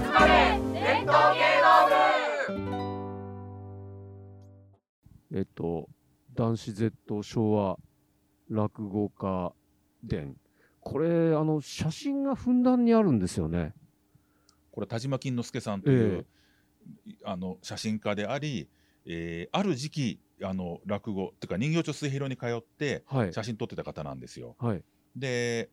まれ伝統芸能えっと、男子 Z 昭和落語家伝。これ、あの、写真がふんだんにあるんですよね。これ田島金之助さんという、あの写真家であり、えーある時期あの落語っていうか人形町末広に通ってはい。写真撮ってた方なんですよ。はい。で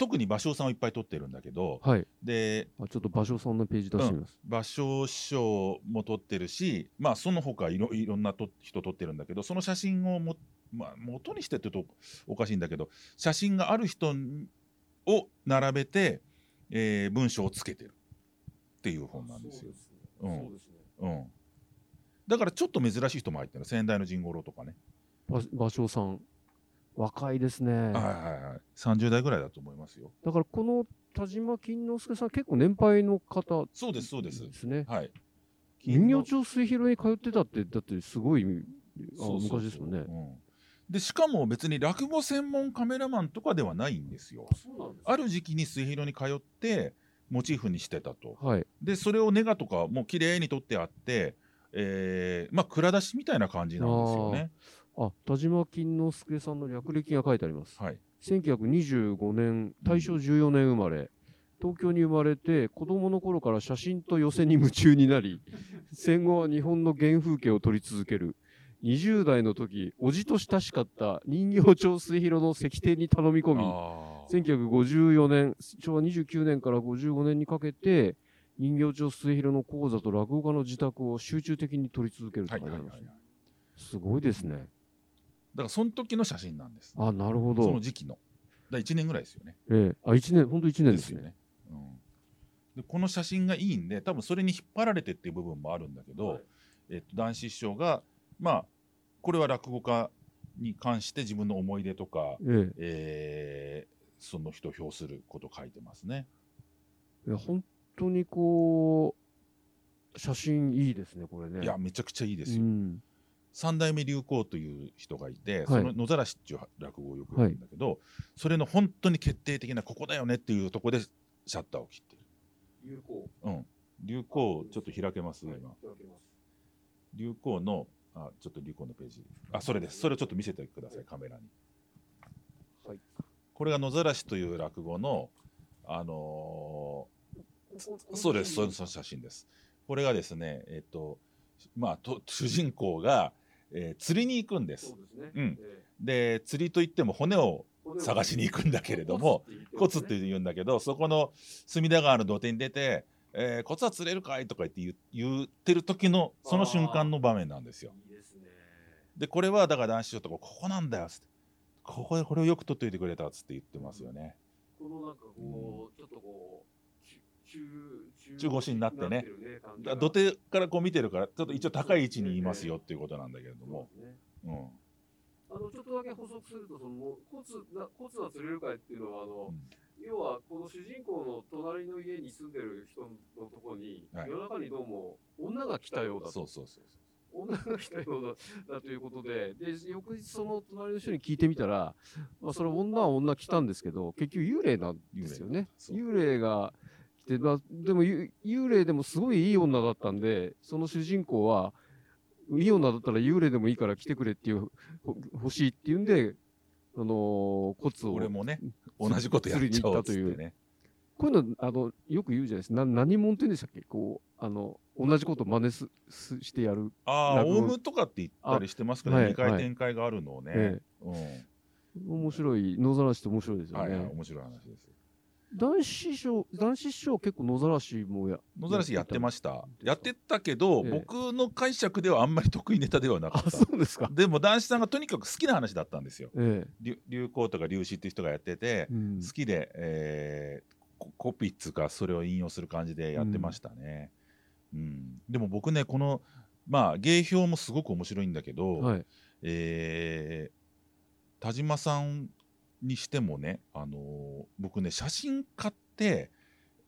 特に芭蕉さんをいっぱい撮ってるんだけどはい。であちょっと芭蕉さんのページ出してみます。芭蕉師匠も撮ってるしまあその他いろいろんなと人撮ってるんだけどその写真をも、まあ、元にしてって言うとおかしいんだけど写真がある人を並べて、えー文章をつけてるっていう本なんですよ。うんそうですね。うん、だからちょっと珍しい人も入ってる先代の神五郎とかね、ば芭蕉さん、若いですね。はいはいはい。30代ぐらいだと思いますよ。だからこの田島金之助さん、結構年配の方そうですそうです。ですね。はい。人形町末広に通ってたって、だってすごい、あ昔ですもんね。うん。でしかも別に落語専門カメラマンとかではないんですよ。すある時期に末広に通ってモチーフにしてたと。はい。でそれをネガとかもう綺麗に撮ってあってえーまあ蔵出しみたいな感じなんですよねあ、田島金之助さんの略歴が書いてあります。はい1925年、大正14年生まれ。東京に生まれて、子供の頃から写真と寄せに夢中になり、戦後は日本の原風景を撮り続ける。20代の時、叔父と親しかった人形町末広の石庭に頼み込み、あー1954年、昭和29年から55年にかけて、人形町末広の講座と落語家の自宅を集中的に撮り続けるとはいあります。すごいですね。だからその時の写真なんですあ、なるほそのど。時期のだ1年ぐらいですよねええあ、一年、本当一年ですね。うん、でこの写真がいいんで多分それに引っ張られてっていう部分もあるんだけど、はいえっと、男子師匠がまあこれは落語家に関して自分の思い出とか、ええーその人を評することを書いてますね。えいや本当にこう、写真いいですね、これね。いやめちゃくちゃいいですよ。うん。三代目流行という人がいて、はい。その野ざらしっていう落語をよく言うんだけど、それの本当に決定的なここだよねっていうところでシャッターを切ってる。有効。うん、流行ちょっと開けます、今。流行のあちょっと流行のページ。あそれです。それをちょっと見せてください。カメラに。はい。これが野ざらしという落語のあのーそうです。その写真です。これがですねえっ、とまあと主人公が、えー釣りに行くんですそうですね。うんえで釣りといっても骨をえ探しに行くんだけれども、コツって言うんだけどそこの隅田川の土手に出て「えーコツは釣れるかい?」とか言って言ってる時のその瞬間の場面なんですよ。いいですね。でこれはだから男子師匠とかここなんだよっつってここでこれをよく取っといてくれたっつって言ってますよね。このなんかこう、ちょっとこう、中、腰になってね。土手からこう見てるからちょっと一応高い位置にいますよっていうことなんだけれども、あのちょっとだけ補足すると、そのコツなコツは釣れるかいっていうのはあの、うん。要はこの主人公の隣の家に住んでる人のところに、はい。夜中にどうも女が来たようだと。そうそうそう女が来たようだだということでで翌日その隣の人に聞いてみたら、まあ、それは女は女来たんですけど結局幽霊なんですよね。そう。幽霊がまあ、でもゆ幽霊でもすごいいい女だったんでその主人公はいい女だったら幽霊でもいいから来てくれっていうほ欲しいっていうんであのーコツを俺もね同じことやっちゃおうっつって釣りに行ったとね。こういうのあのよく言うじゃないですか。な何者って言うんでしたっけ？こうあの同じことを真似すすしてやる、ああオウムとかって言ったりしてますけど、あはい二回展開があるのをね、えうん。え面白い。野ざらしって面白いですよね、はいはい面白い話です。男子師匠男子師匠結構野ざらしもや野ざらしやってましした。やってたけど、ええ。僕の解釈ではあんまり得意ネタではなかあった。そうですか。でも男子さんがとにかく好きな話だったんですよ。え流流行とか流子っていう人がやっててえ、うん。好きで、えーココピーっつうかそれを引用する感じでやってましたね。うん。でも僕ねこのまあ芸評もすごく面白いんだけど、はい。えー田島さんにしてもね、あのー僕ね写真家って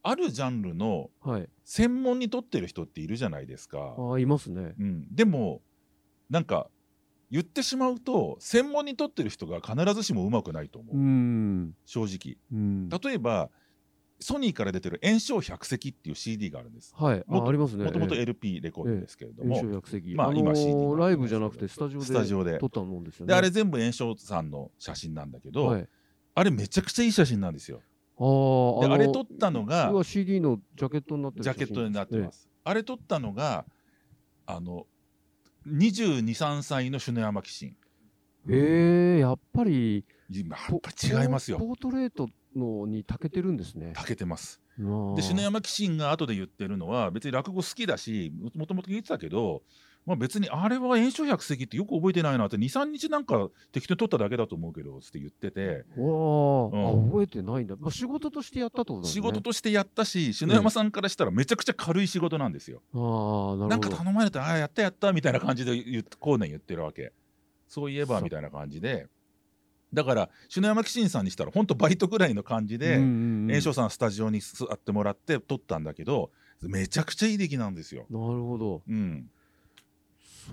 あるジャンルのはい。専門に撮ってる人っているじゃないですか。ああいますね。うん、でもなんか言ってしまうと専門に撮ってる人が必ずしもうまくないと思う、うん。正直。うん。例えばソニーから出てる「炎症百席」っていう CD があるんです。はい。もあありますね。もともとええ LP レコードですけれども、炎症百席。まああのー今 CD になってますけどライブじゃなくてスタジオでスタジオで撮ったもんですよね。であれ全部炎症さんの写真なんだけど、はい。あれめちゃくちゃいい写真なんですよ。ああのれ撮ったのが CD のジャケットになってるジャケットになってます。あれ撮ったのがあの2223歳の篠山紀信ええええやっぱりやっぱ違いますよポポートレートのに長けてるんですね。たけてますで篠山紀信が後で言ってるのは別に落語好きだしもともと言ってたけど、まあ、別にあれは炎症百席ってよく覚えてないなって23日なんか適当に撮っただけだと思うけどつって言っててうんあ覚えてないんだ。まあ、仕事としてやったとなんです仕ね。事としてやったし篠山さんからしたらめちゃくちゃ軽い仕事なんですよ。ああ、ななんかるほど。頼まれたらああやったやったみたいな感じで言って後年言ってるわけそういえばみたいな感じでだから篠山紀信さんにしたら本当バイトぐらいの感じで、うんうんうん。炎症さんスタジオに座ってもらって撮ったんだけどめちゃくちゃいい出来なんですよ。なるほど。うん、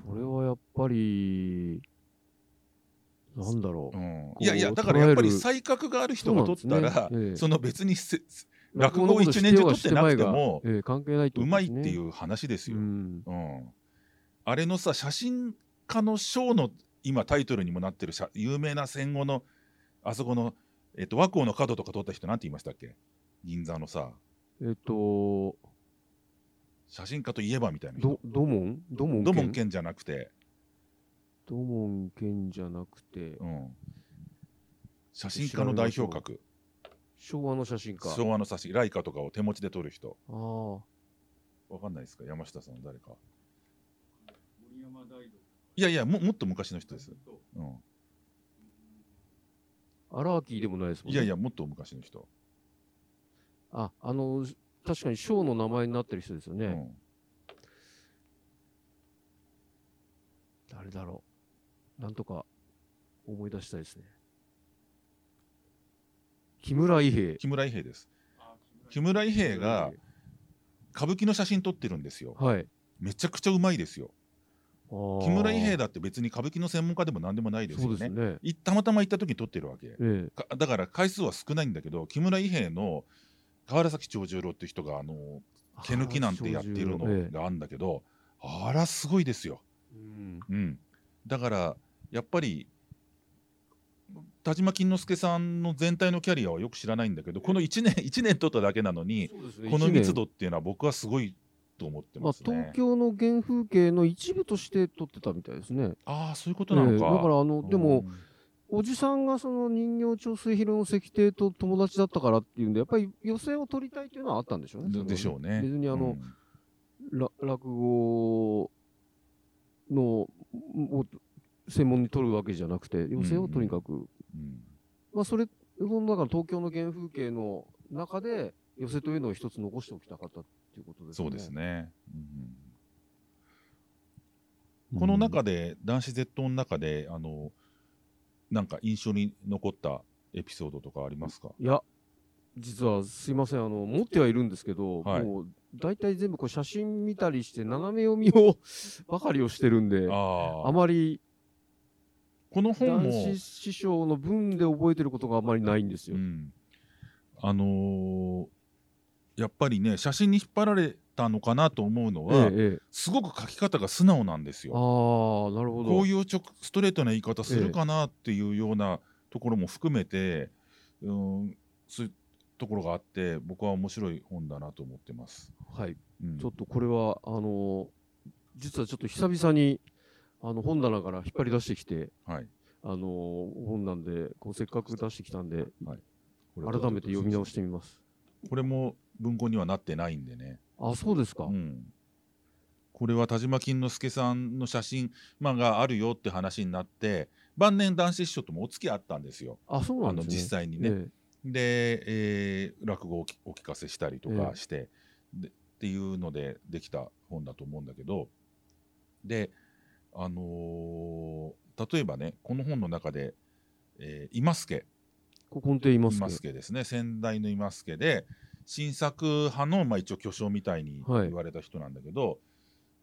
それはやっぱり、なんだろう。うん。ういやいやだからやっぱり才覚がある人が撮ったらそね。ええ。その別にせ落語を一年中撮ってなくてもええ関係ないってうまいっていう話ですよ。うん。うん、あれのさ写真家の賞の今タイトルにもなってる写有名な戦後のあそこの、えっと、和光の角とか撮った人なんて言いましたっけ？銀座のさ。えっと、写真家といえばみたいな人。ど、土門？土門土門健じゃなくて、土門健じゃなくて、うん、写真家の代表格。昭和の写真家。昭和の写真ライカとかを手持ちで撮る人。ああ。わかんないですか？山下さん誰かいやいやももっと昔の人です、うん、アラーキーでもないですもんね。いやいやもっと昔の人、あ、あの、確かにショーの名前になってる人ですよね。うん、誰だろう。なんとか思い出したいですね。木村伊兵衛。木村伊兵衛です木村伊兵衛が歌舞伎の写真撮ってるんですよはい。めちゃくちゃうまいですよ木木村伊兵衛だって別に歌舞伎の専門家でも何でもないですよね。ね。いたまたま行った時に撮ってるわけ。ええ。かだから回数は少ないんだけど木村伊兵衛の河原崎長十郎って人があの毛抜きなんてやってるのええがあるんだけど、あらすごいですよ、うん。うん、だからやっぱり田島金之助さんの全体のキャリアはよく知らないんだけどこの1年一年取っただけなのにね。この密度っていうのは僕はすごいと思ってますね。東京の原風景の一部として撮ってたみたいですね。ああそういうことなのか。ええだからあのでもうんおじさんがその人形町水広の石庭と友達だったからっていうんでやっぱり寄席を取りたいっていうのはあったんでしょうね。ででしょうね。別にあの、うんら落語のを専門に取るわけじゃなくて寄席をとにかく、うんまあそれそのだから東京の原風景の中で寄席というのを一つ残しておきたかったっていうことですね。そうですね。うんこの中で男子 Z の中であのなんか印象に残ったエピソードとかありますか？いや、実はすいません、あの、持ってはいるんですけど、はいもう、大体全部こう写真見たりして、斜め読みを ばかりをしてるんで、あ。まりこの本男も、子師匠の文で覚えてることがあまりないんですよ。うん、あのーやっぱりね写真に引っ張られたのかなと思うのは、ええええすごく書き方が素直なんですよ。ああ、なるほど。こういう直ストレートな言い方するかなっていうようなところも含めて、うん、そういうところがあって僕は面白い本だなと思ってます。はい。うんちょっとこれは、あの実はちょっと久々に、あの、本棚から引っ張り出してきて、はい、あの本なんで、こうせっかく出してきたんで、これ改めて読み直してみます。これも文庫にはなってないんでね、あ、そうですか。うん、これは田島金之助さんの写真、まあ、があるよって話になって晩年男子師匠ともお付き合いあったんですよ。あ、そうなあのんですね。実際にね、ええで、えー落語をお聞かせしたりとええかして、でっていうのでできた本だと思うんだけどであのー例えばねこの本の中で「えー、今助」ここ根底います今助ですね先代の今助で新作派の、まあ、一応巨匠みたいにはい言われた人なんだけど、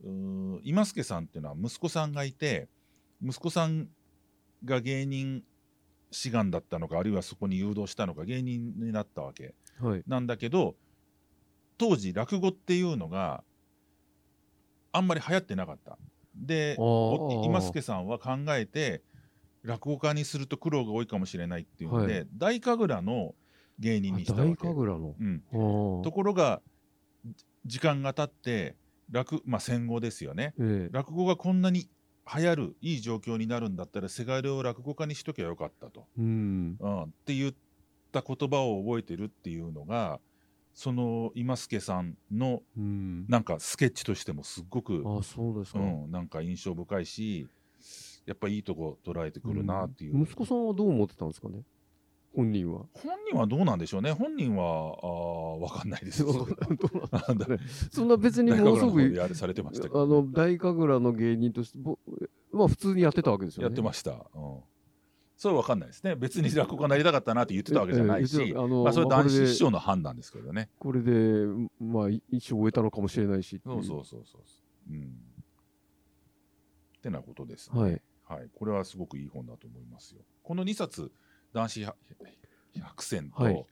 うーん今助さんっていうのは息子さんがいて息子さんが芸人志願だったのかあるいはそこに誘導したのか芸人になったわけはい。なんだけど当時落語っていうのがあんまり流行ってなかった。で今助さんは考えて落語家にすると苦労が多いかもしれないっていうので、は大神楽の芸人にしたわ大け。神楽の？うん、ところが時間が経って落、まあ、戦後ですよねええ落語がこんなに流行るいい状況になるんだったらせがれを落語家にしときゃよかったと、うん。うん、って言った言葉を覚えてるっていうのがその今助さんのうん。なんかスケッチとしてもすっごく、あ、そうですか。うん、なんか印象深いしやっぱいいとこ捉えてくるなっていう、ん息子さんはどう思ってたんですかね？本人は。本人はどうなんでしょうね本人はあ分かんないです よそんな別に大ものすごくされてましたあの大神楽の芸人としてぼまあ普通にやってたわけですよね。やってました。うん。それは分かんないですね。別に落語家になりたかったなって言ってたわけじゃないええし、あのまあそれは男子師匠の判断ですけどね。これでまあい一生終えたのかもしれないしっていそうそうそうそう。うん。ってなことですね。はい。はい。これはすごくいい本だと思いますよ。この2冊、男子百百選と、はい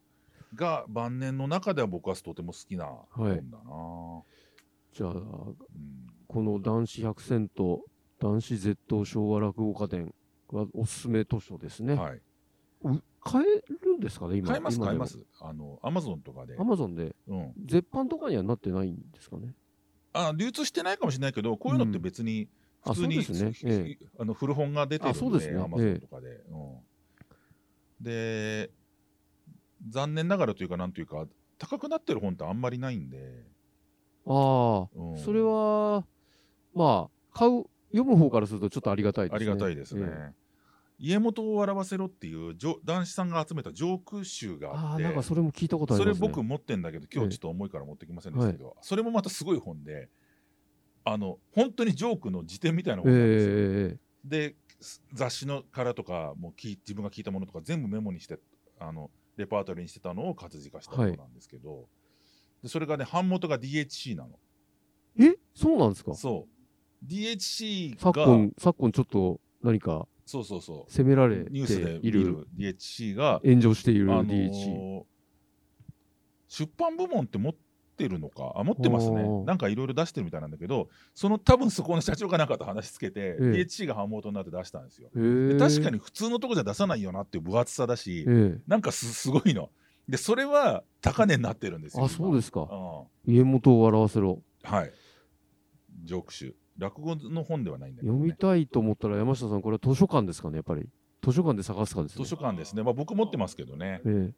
が晩年の中では僕はとても好きな本だな、じゃあうんこの男子百選と男子絶倒昭和落語家伝はおすすめ図書ですね。はい。う買えるんですかね今。買えます買えま。す。あの、アマゾンとかで。アマゾンで？うん。絶版とかにはなってないんですかね？あ流通してないかもしれないけどこういうのって別にあ普通に、あの古本が出てるあそうんですね。アマゾンとかで、うん。で残念ながらというかなんというか高くなってる本ってあんまりないんで、ああ、うん。それはまあ買う読む方からするとちょっとありがたいですね。ありがたいですね、え家元を笑わせろっていう男子さんが集めたジョーク集があって。なんかそれも聞いたことあそれりますね。僕持ってんだけど今日ちょっと重いから持ってきませんでしたけど、それもまたすごい本であの本当にジョークの辞典みたいなえ本なんですよ、えで雑誌のからとかも聞い自分が聞いたものとか全部メモにしてあのレパートリーにしてたのを活字化したものなんですけど、でそれがね版元が DHC なの。え？えそうなんですか？そう。DHC 昨が今昨今ちょっと何かそうそうそう。責められてニュースでいる。見る DHC が、炎上しているあの DHC。ー出版部門って持ってるのかあ持ってますねなんかいろいろ出してるみたいなんだけどその多分そこの社長がなんかと話つけて、ええ DHC が版元になって出したんですよえ確かに普通のとこじゃ出さないよなっていう分厚さだし、ええなんかすすごいの。で、それは高値になってるんですよ。あそうですすか。うん。家元を笑わせろ。はい。ジョーク集。落語の本ではないんだけど、ね。読みたいと思ったら山下さんこれは図書館ですかねやっぱり図書館で探すかですね。図書館ですね。まあ僕持ってますけどね。ええうん。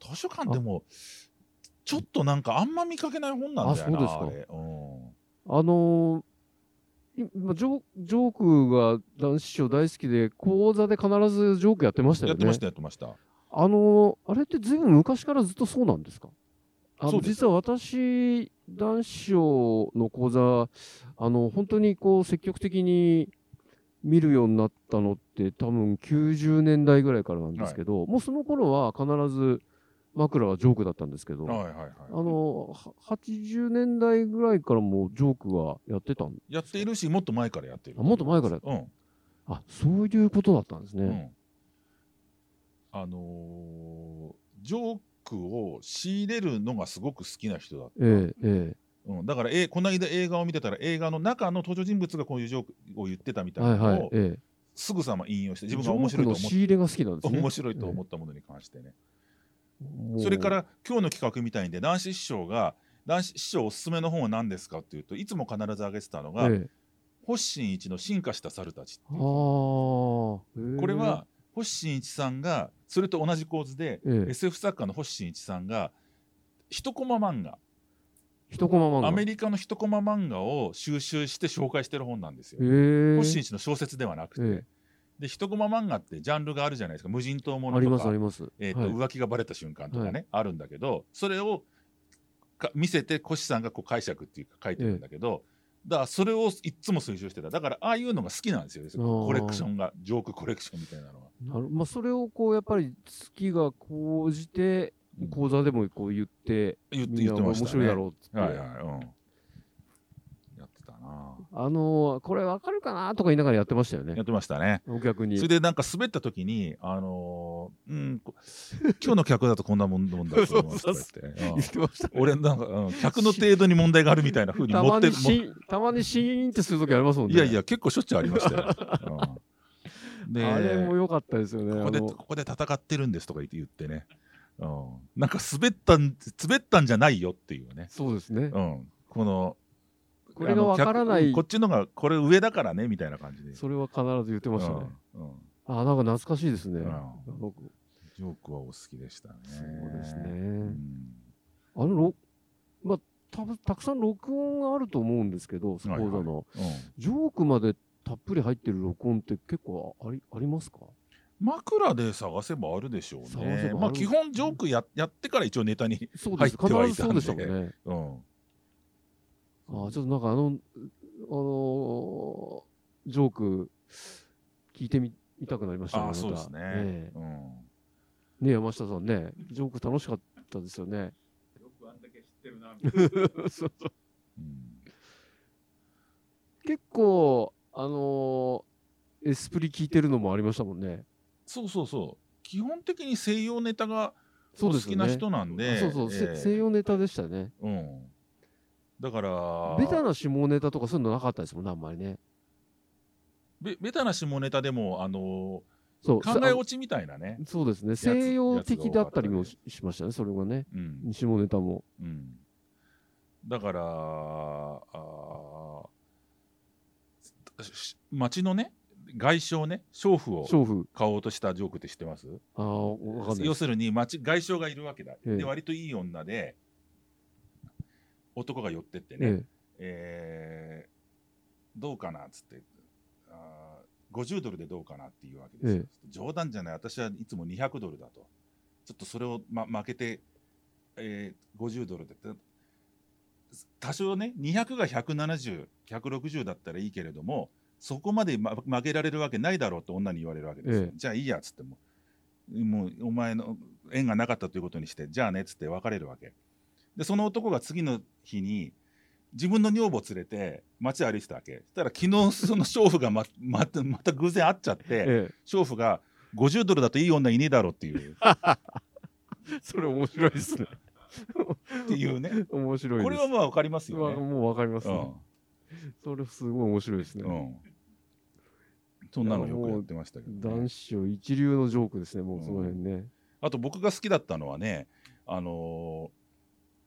図書館でも、ちょっとなんかあんま見かけない本なんだよな。あそうですかうん。あのージョジョークが男子師匠大好きで講座で必ずジョークやってましたよね。やってました、やってました。あのーあれってずいぶん昔からずっとそうなんですか？あのそうです実は私男子師匠の講座あの本当にこう積極的に見るようになったのって多分90年代ぐらいからなんですけど、もうその頃は必ず枕はジョークだったんですけど、はいはいはい。あのは80年代ぐらいからもうジョークはやってたんやっているし、もっと前からやってる。あもっと前からやっうん。あそういうことだったんですね。うん。あのージョークを仕入れるのがすごく好きな人だった。えええうん、だから、えこの間映画を見てたら映画の中の登場人物がこういうジョークを言ってたみえたいなのを、はいはいええすぐさま引用して自分が面白いと思っークの仕入れが好きなんですね。面白いと思ったものに関してね、もうそれから今日の企画みたいんで男子師匠が男子師匠おすすめの本は何ですかっていうといつも必ず挙げてたのが、ええ。星新一の進化した猿たちってここれは星新一さんがそれと同じ構図で、ええ。SF 作家の星新一さんが一コマ漫画。一コマ漫画。アメリカの一コマ漫画を収集して紹介してる本なんですよ。ええ星新一の小説ではなくて、えで一コマ漫画ってジャンルがあるじゃないですか。無人島ものありますあとかります。えーとはい。浮気がバレた瞬間とかね、はい。あるんだけどそれをか見せてコシさんがこう解釈っていうか書いてるんだけど、だからそれをいっつも推奨してた。だからああいうのが好きなんですよー。コレクションがジョークコレクションみたいなのが。なるまあそれをこうやっぱり好きが高じてうん。講座でもこう言って言って言ってましたね。白いだろうって。はいはい。うん。あのーこれわかるかなとか言いながらやってましたよねやっ。てましたね。お客に。それでなんか滑った時に、あのーうん、こ今日の客だとこんなもんだと思いますって。俺なんか、うん、客の程度に問題があるみたいな風にたま持って たまにシーンってするときありますもんね。いやいや、結構しょっちゅうありましたよ。あれも良かったですよね。ここで、ここで戦ってるんですとか言って言ってね。うん、なんか滑ったん、滑ったんじゃないよっていうね。そうですね。うん、この、これがわからないこっちのが、これ上だからね、みたいな感じで。それは必ず言ってましたね。うんうんあ、なんか懐かしいですね。うんジョークはお好きでしたね。そうですねうんあのろ、まあ、たたくさん録音があると思うんですけど、スコーダの、ジョークまでたっぷり入ってる録音って結構ありありますか？枕で探せばあるでしょうね。るまあ基本ジョークややってから一応ネタに。そうです。入ってはいたんで必ずそうでしたもんね。うん。あちょっとなんかあの、あのージョーク、聞いてみ見たくなりましたね。ああ、またそうですね。ねうん。えねえ山下さんね、ジョーク楽しかったですよね。よくあんだけ知ってるなみたいな そうそううん結構、あのーエスプリ聞いてるのもありましたもんね。そうそうそう。基本的に西洋ネタがお好そうですよね。きな人なんで。そうそう、せええ西洋ネタでしたね。うん。だから、ベタな下ネタとかそういうのなかったですもんね、あんまりね。ベベタな下ネタでも、あのそう、考え落ちみたいなね。ちそうですね。つ西洋的だったりもししましたね、それがね。うん。下ネタも。うん。だから、あ町のね、外商ね、娼婦を。買おうとしたジョークって知ってます？あかんないです。要するに町外商がいるわけだ、ええで割といい女で男が寄ってってね、ええ。ーどうかなっつってあー50ドルでどうかなっていうわけですよ、冗談じゃない。私はいつも200ドルだと。ちょっとそれを、ま、負けて、えー50ドルで。多少ね200が170160だったらいいけれどもそこまで、ま、負けられるわけないだろうと女に言われるわけですよ、ええ。じゃあいいやっつっても。もうお前の縁がなかったということにしてじゃあねっつって別れるわけでその男が次の日に自分の女房連れて街歩いてたわけそしたら昨日その娼婦がままたまた偶然会っちゃって、ええ娼婦が50ドルだといい女いねえだろっていうえ それ面白いですね。っていうね面白い。これはまあ分かりますわよね。もうわかりますね。うんそれすごい面白いですね。うん、そんなのよくやってましたけど、ね男、子賞一流のジョークですね、もうその辺ね。あと僕が好きだったのはねあのー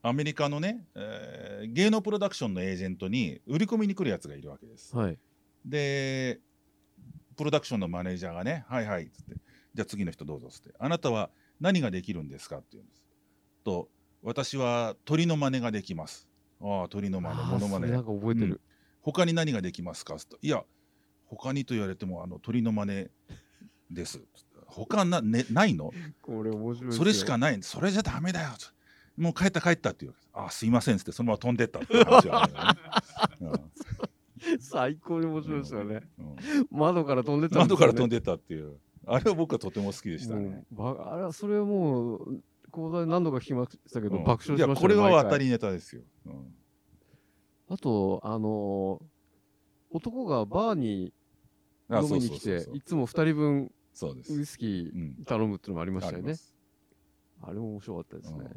アメリカのね、えー芸能プロダクションのエージェントに売り込みに来るやつがいるわけです。はい。でプロダクションのマネージャーがね「はいはい」っつって「じゃあ次の人どうぞ」っつって「あなたは何ができるんですか?」って言うんです。と「私は鳥の真似ができます」「ああ鳥の真似あモノマネなんか覚えてる。他に何ができますか?」と「いや他にと言われてもあの鳥の真似です」他な、ね、ないの？これ面白いそれしかないそれじゃダメだよもう帰った帰ったっていうあすいませんっつってそのまま飛んでったっていう話があるんだよね。最高に面白いですよね。窓から飛んでた窓から飛んでたっていう。あれは僕はとても好きでしたね。あれはそれはもう、講座で何度か聞きましたけど、うん。爆笑しましたよいやこれは当たりネタですよ。うん。あと、あのー男がバーにあ飲みに来ていつも2人分。ウイスキうん。ー頼むっていうのもありましたよね。あれも面白かったですね。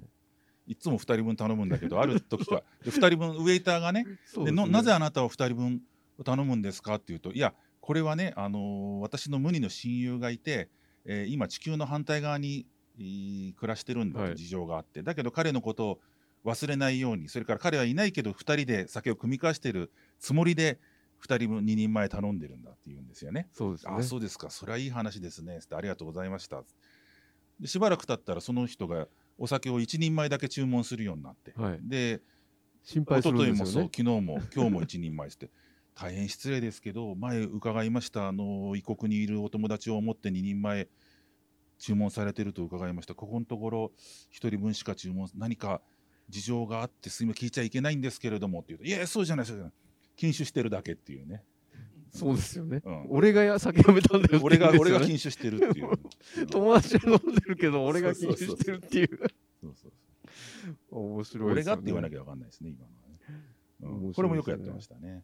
いつも2人分頼むんだけど ある時はで2人分ウェイターがねでなぜあなたは2人分頼むんですかって言うといやこれはね、あのー私の無二の親友がいて、えー今地球の反対側に、えー暮らしてるんだはい。と事情があって、だけど彼のことを忘れないようにそれから彼はいないけど2人で酒を酌み交わしてるつもりで2人分2人前頼んでるんだって言うんですよね。そうですね。あそうですか。それはいい話ですね。つってありがとうございました。でしばらく経ったらその人がお酒を1人前だけ注文するようになって、はい。で心配するんですよね。昨日も 今日も1人前して。大変失礼ですけど前伺いました。あの異国にいるお友達を思って2人前注文されてると伺いました。ここのところ1人分しか注文何か事情があってすいません聞いちゃいけないんですけれどもって言うといやそうじゃないそうじゃない。禁酒してるだけっていうね、そうですよね。うん俺がや酒やめたんだよって俺が俺が禁酒してるっていう、う ん友達は飲んでるけど、俺が禁酒してるっていう。面白いですよね。俺がって言わなきゃ分かんないですね今のはね、うんねこれもよくやってましたね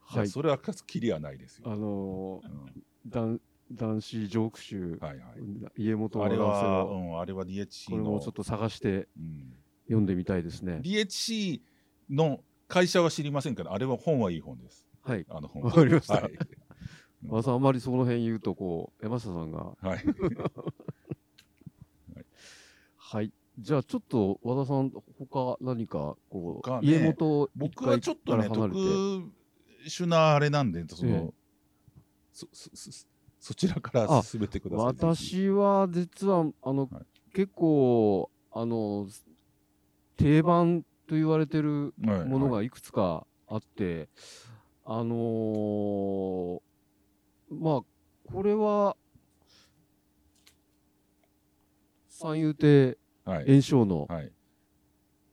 はい。それはきりはないですよ。あのうんー、男男子ジョーク集、はいはい。家元あれは、のうん、あれは DHC の。これもちょっと探してうん読んでみたいですね。DHC の会社は知りませんけど、あれは本はいい本です。はい。あの本わかりました。はい。和田さん、あんまりその辺言うと、こう、山下さんが、はい、はい。じゃあ、ちょっと和田さん、他何か、こう、他ね家元僕はちょっとね、特殊なあれなんで、その、ええ。そそそそちらからあ進めてください。私は実はあの、はい。結構あの定番と言われてるはい。ものがいくつかあって、あのーまあこれは三遊亭はい。圓生のはい。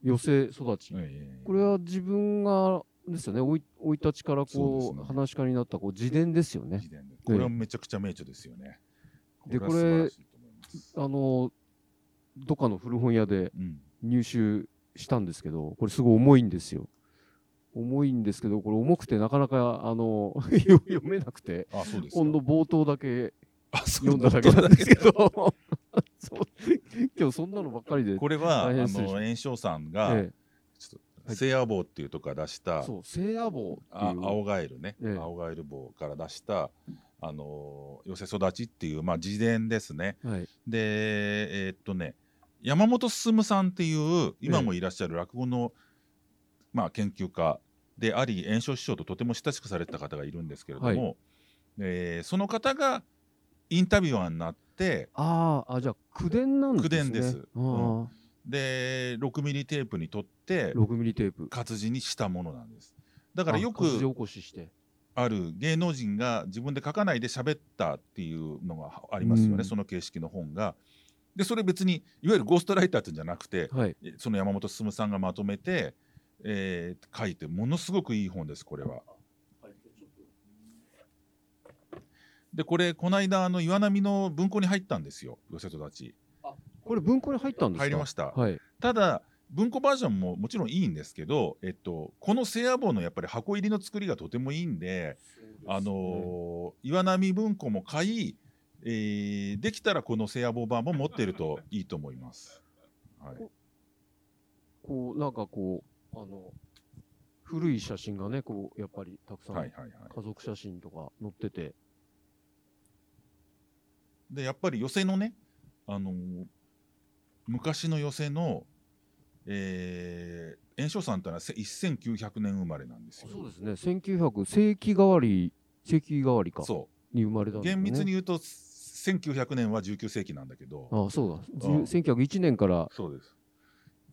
寄せ育ち、ええこれは自分がですよね生い立ちからそうねこう話し家になったこう自伝ですよねこれはめちゃくちゃ名著ですよね。では素晴らしいと思いますあのどっかの古本屋でうん入手したんですけど、これすごい重いんですよ。重いんですけど、これ重くてなかなかあの 読めなくて、あ、そうですか。今度冒頭だけあそう読んだだけ。なんですけど、今日そんなのばっかりで、これは、あの、炎症さんが、えちょっと、はい聖夜棒っていうとこから出したえ、、そう、聖夜棒ってあ青ガエルね、ええ。青ガエル棒から出した、あの寄せ育ちっていう、まあ、自伝ですね。はい、で、えーっとね、山本進さんっていう、今もいらっしゃる落語の、まあ、研究家であり、炎症師匠ととても親しくされてた方がいるんですけれども、はえーその方がインタビュアーになって、あーあ、じゃあ、口伝なんですね。口伝ですあーで、6ミリテープに取って、6ミリテープ。活字にしたものなんです。だからよくある芸能人が自分で書かないで喋ったっていうのがありますよね、うんその形式の本が。でそれ別にいわゆるゴーストライターっていうんじゃなくてはい。えその山本進さんがまとめて、えー書いてものすごくいい本ですこれは。でこれこの間あの岩波の文庫に入ったんですよ寄せ育ち。これ文庫に入ったんですか？入りました。はい。ただ文庫バージョンももちろんいいんですけど、えっと、この聖夜棒のやっぱり箱入りの作りがとてもいいんで、あのー岩波文庫も買い、えーできたらこの聖夜棒版も持ってるといいと思います。はい、こう、なんかこう、あの、古い写真がね、こう、やっぱりたくさん、はいはいはい家族写真とか載ってて、でやっぱり寄せのね、あのー昔の寄せの、えー、炎症さんってのはせ1900年生まれなんですよ。そうですね、1900、世紀替わり、世紀替わりか、そうに生まれたね。厳密に言うと1900年は19世紀なんだけど、ああ、そうだ。じゅうん1901年から、そうです。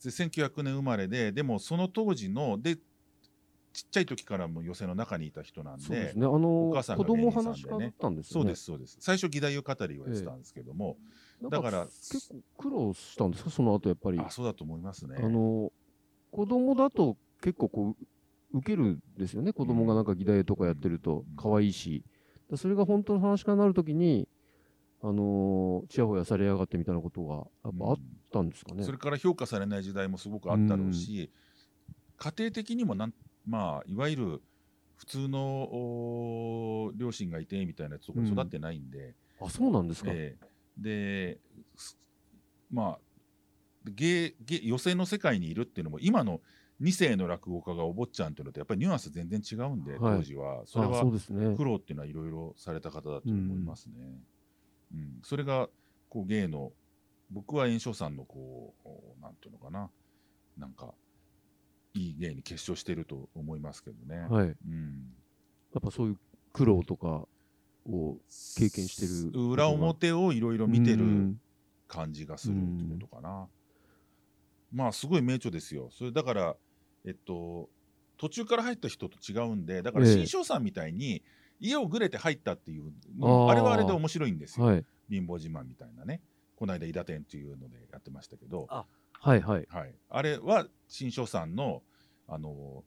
で1900年生まれででもその当時のでちっちゃい時からも寄席の中にいた人なんでそうですね、あの、お母さん子が芸人供さんでね話し家だったんでね。そうですそうです最初義太夫語りをやってたんですけども、なんだから結構苦労したんですか、その後やっぱり。あそうだと思いますねあの、子供だと結構こう、受けるんですよね。子供がなんか議題とかやってるとうん可愛いし。だそれが本当の話し家になるときに、あのー、ちやほやされやがってみたいなことがやっぱあったんですかね。それから評価されない時代もすごくあったろうし、家庭的にもなんまあいわゆる普通のお両親がいてみたいなところに育ってないんで、あ、そうなんですか。ええですまあ芸芸寄席の世界にいるっていうのも今の2世の落語家がお坊ちゃんっていうのとやっぱりニュアンス全然違うんで、はい当時はそれあはそうですね。苦労っていうのはいろいろされた方だと思いますね。うんそれがこう芸の僕は炎症さんのこうなんていうのかななんかいい芸に結晶してると思いますけどね。はい。やうんっぱそういう苦労とかを経験してる。裏表をいろいろ見てるうん感じがするってことかな。まあすごい名著ですよ。それだからえっと途中から入った人と違うんでだからええ新庄さんみたいに家をぐれて入ったっていうのあーあれはあれで面白いんですよ。はい。貧乏自慢みたいなね。この間伊田店っていうのでやってましたけど、はいはい。はい、あれは新庄さんのあの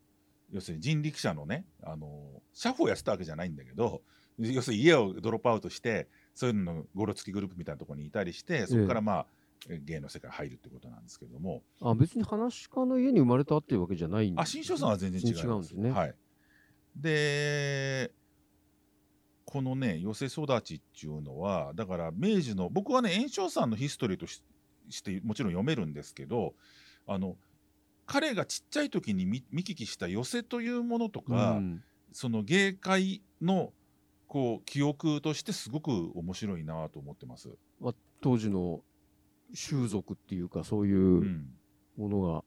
要するに人力車のねあの車夫をやってたわけじゃないんだけど要するに家をドロップアウトしてそういうののゴロつきグループみたいなところにいたりしてそこからまあ、芸の世界に入るってことなんですけども。あ、別に話し家の家に生まれたっていうわけじゃないんあ新庄さんは全然違います。違うんですね。はい、でこのね寄せ育ちっていうのはだから明治の僕はね炎章さんのヒストリーとししてもちろん読めるんですけどあの彼がちっちゃい時に見見聞きした寄せというものとか、うん。その芸会のこう記憶としてすごく面白いなと思ってます。当時の習俗っていうかそういううん。ものが、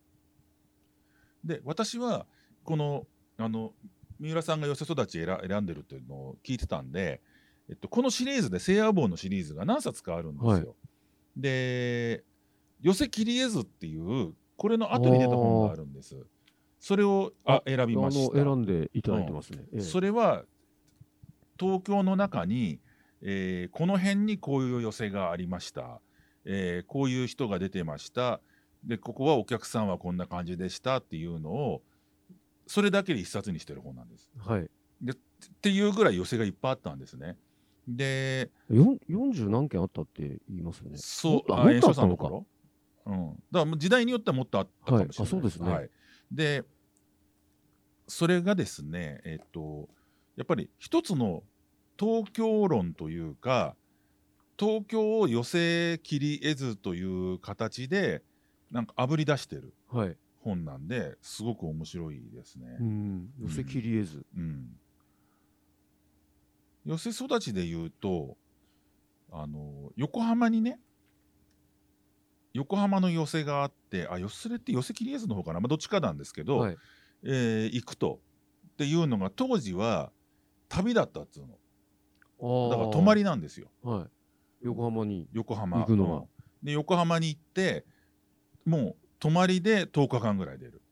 で私はこのあの三浦さんが寄せ育ち選選んでるっていうのを聞いてたんで、えっと、このシリーズで「聖夜坊」のシリーズが何冊かあるんですよ。はいで「寄せ切り絵図」っていうこれの後に出た本があるんです。それをあ選びました。選んでいただいてますね。ええそれは東京の中に、えーこの辺にこういう寄せがありました、えーこういう人が出てましたでここはお客さんはこんな感じでしたっていうのをそれだけで一冊にしてる本なんです。はい。っていうぐらい寄せがいっぱいあったんですね。でよん40何件あったって言いますよね。そうもっともっとあ炎症ったのか。頃？うん、だから時代によってはもっとあったかもしれない、はいあそうですねはいでそれがですねえっとやっぱり一つの東京論というか東京を寄せ切り絵図という形でなんかあぶり出してるはい。本なんですごく面白いですね。うん。寄せ切り絵図。うん、寄せ育ちで言うとあの横浜にね横浜の寄せがあってあ寄せって寄せ切り絵図の方かな、まあ、どっちかなんですけど、はい。えー行くとっていうのが当時は旅だったっつうのだから泊まり。りなんですよはい。横浜に。横浜で横浜に行ってもう泊まりで10日間ぐらい出る。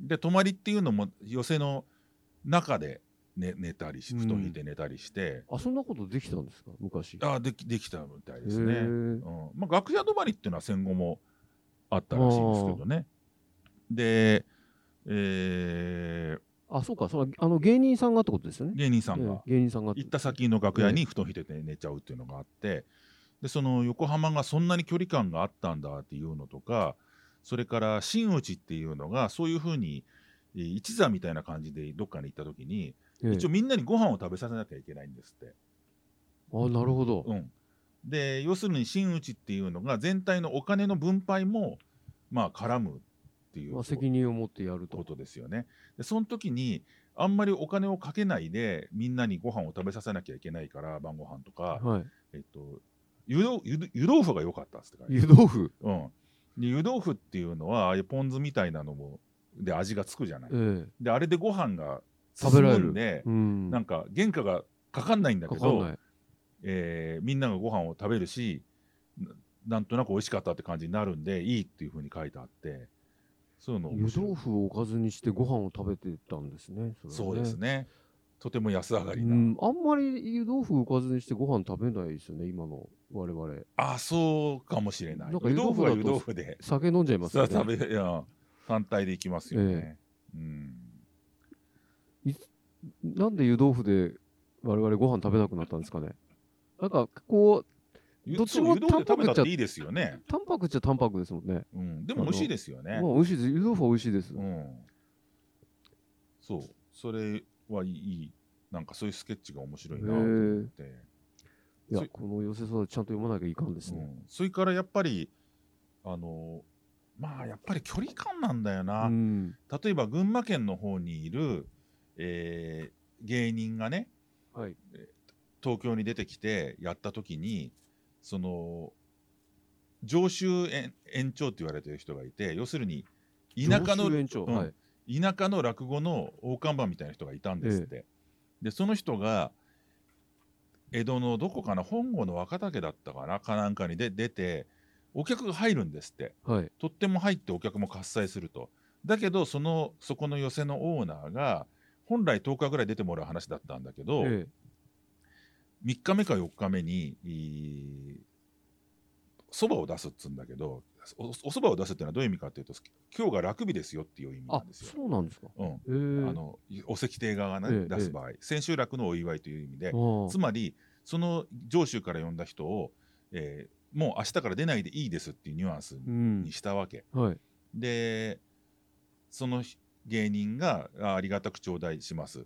で泊まりっていうのも寄せの中で寝寝たりしうん。布団引いて寝たりして、あ、そんなことできたんですか？昔。あできできたみたいですへね、ー。うん。まあ、楽屋泊まりっていうのは戦後もあったらしいんですけどね。で、えあ、そうか。そのあの芸人さんがってことですよね。ー。芸人さんが。ええ芸人さんが。行った先の楽屋に布団引いてて寝ちゃうっていうのがあって。でその横浜がそんなに距離感があったんだっていうのとかそれから真打ちっていうのがそういうふうにえー一座みたいな感じでどっかに行った時にええ一応みんなにご飯を食べさせなきゃいけないんですって。あ、なるほど。うん、で要するに真打ちっていうのが全体のお金の分配もまあ絡むっていうまあ、責任を持ってやる。こととですよね。でその時にあんまりお金をかけないでみんなにご飯を食べさせなきゃいけないから晩ご飯とか、はい。えっと、湯豆湯湯豆腐が良かったっつって湯豆腐？うん、で湯豆腐っていうのはああいうポン酢みたいなのもで味がつくじゃない。えであれでご飯が食べられる進むんでえ。うん。なんか原価がかかんないんだけどか。えーみんながご飯を食べるしななんとなく美味しかったって感じになるんでいいっていうふうに書いてあってそういうの湯豆腐をおかずにしてご飯を食べてたんですね。ねそうですねとても安上がりな、うん、あんまり湯豆腐をおかずにしてご飯食べないですよね、今の我々。あそうかもしれない。なんか湯豆腐は湯湯豆腐で。酒飲んじゃいますよね。食べいや単体でいきますよね、うん。なんで湯豆腐で我々ご飯食べなくなったんですかね。なんかこう、ゆどっちもタンパクじゃていいですよね、タンパクっちゃタンパクですもんね。うん、でも美味しいですよね。まあ美味しいです。湯豆腐は美味しいです。うん。そう。それはいいなんかそういうスケッチが面白いなと思って、いやそ、この寄せ育ちちゃんと読まなきゃいかんですね。うん、それからやっぱりあのまあやっぱり距離感なんだよな、うん。例えば群馬県の方にいる、えー芸人がねはい。東京に出てきてやった時にその常習延延長って言われてる人がいて要するに田舎のはい。田舎の落語の大看板みたいな人がいたんですって。でその人が江戸のどこかな本郷の若竹だったかなかなんかにで出てお客が入るんですってはい。とっても入ってお客も喝采するとだけどそのそこの寄席のオーナーが本来10日ぐらい出てもらう話だったんだけど、え3日目か4日目にそばを出すっつうんだけどおお蕎麦を出すっていうのはどういう意味かっていうと今日が楽日ですよっていう意味あなんですよ。そうなんですか。うんええあのお石亭側が、ねええ出す場合、千秋楽のお祝いという意味で、つまりその上州から呼んだ人を、えーもう明日から出ないでいいですっていうニュアンスうんに。したわけ。はい。でその芸人があありがたく頂戴します。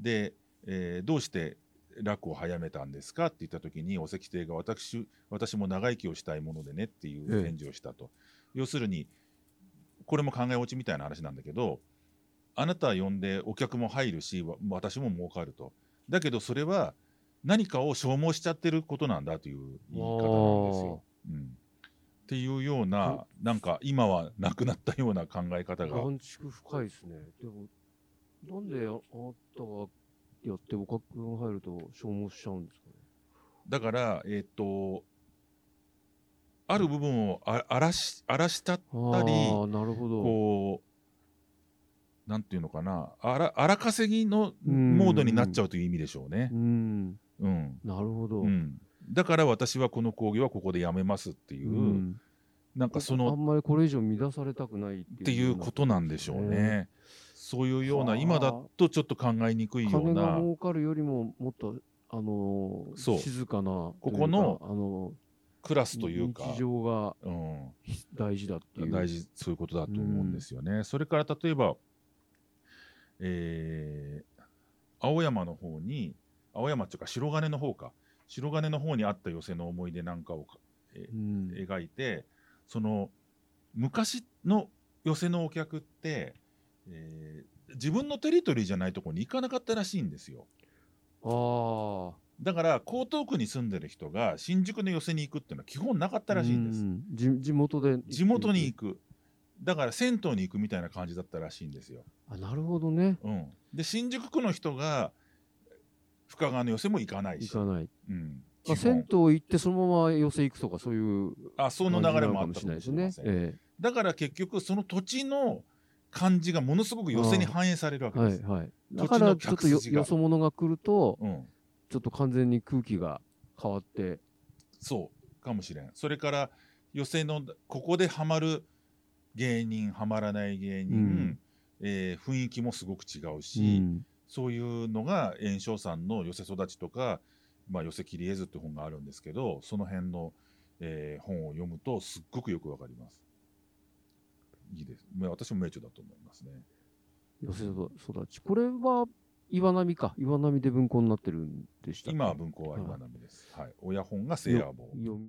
で、えーどうして楽を早めたんですかって言った時にお石帝が私私も長生きをしたいものでねっていうええ。返事をしたと、要するにこれも考え落ちみたいな話なんだけどあなたは呼んでお客も入るしわ私も儲かると。だけどそれは何かを消耗しちゃってることなんだという言い方なんですよ。うん、っていうようななんか今はなくなったような考え方が。眼蓄深いですね。でも、なんでああなたがやってお客が入ると消耗しちゃうんですかね。だからえっ、とある部分をあ荒らし荒らしたあたりあ、なるほど。こうなんていうのかな荒荒稼ぎのうんモードになっちゃうという意味でしょうねう。ん、うんなるほど。うん、だから私はこの講義はここでやめますっていう、うんなんかそあのんまりこれ以上乱されたくないっってていうことなんでしょうね。ねそういうようなはあ。今だとちょっと考えにくいよう金がな儲かるよりももっと、あのー静かなこここのあのクラスというか、日常がうん、大事だっていう。大事そういうことだと思うんですよね。それから例えば、えー青山の方に青山っていうか白金の方か。白金の方にあった寄せの思い出なんかをか、えうん。描いてその昔の寄せのお客って、えー自分のテリトリーじゃないところに行かなかったらしいんですよ。ああ。だから江東区に住んでる人が新宿の寄せに行くっていうのは基本なかったらしいんです。うん地地元で。地元に行くだから銭湯に行くみたいな感じだったらしいんですよ。あ、なるほどね。うん、で新宿区の人が深川の寄せも行かないし、行かない。うん、まあ、銭湯行ってそのまま寄せ行くとかそういうあその流れもあったかも感じなのかもししれません。えだから結局その土地の感じがものすごく寄せに反映されるわえけです。はいはい。だからちょっとよよそ者が来ると、うん、ちょっと完全に空気が変わって。そうかもしれん。それから寄せのここでハマる芸人ハマらない芸人、うんえー雰囲気もすごく違ううし、んそういうのが炎章さんの寄せ育ちとか、まあ、寄せ切り絵図って本があるんですけどその辺の、えー本を読むとすっごくよくわかります。いいです。まあ私も名著だと思いますね。寄せ育ち。これは岩波か。岩波で文庫になってるんでした今は文庫は岩波です。はい。親本が聖夜坊。よ読み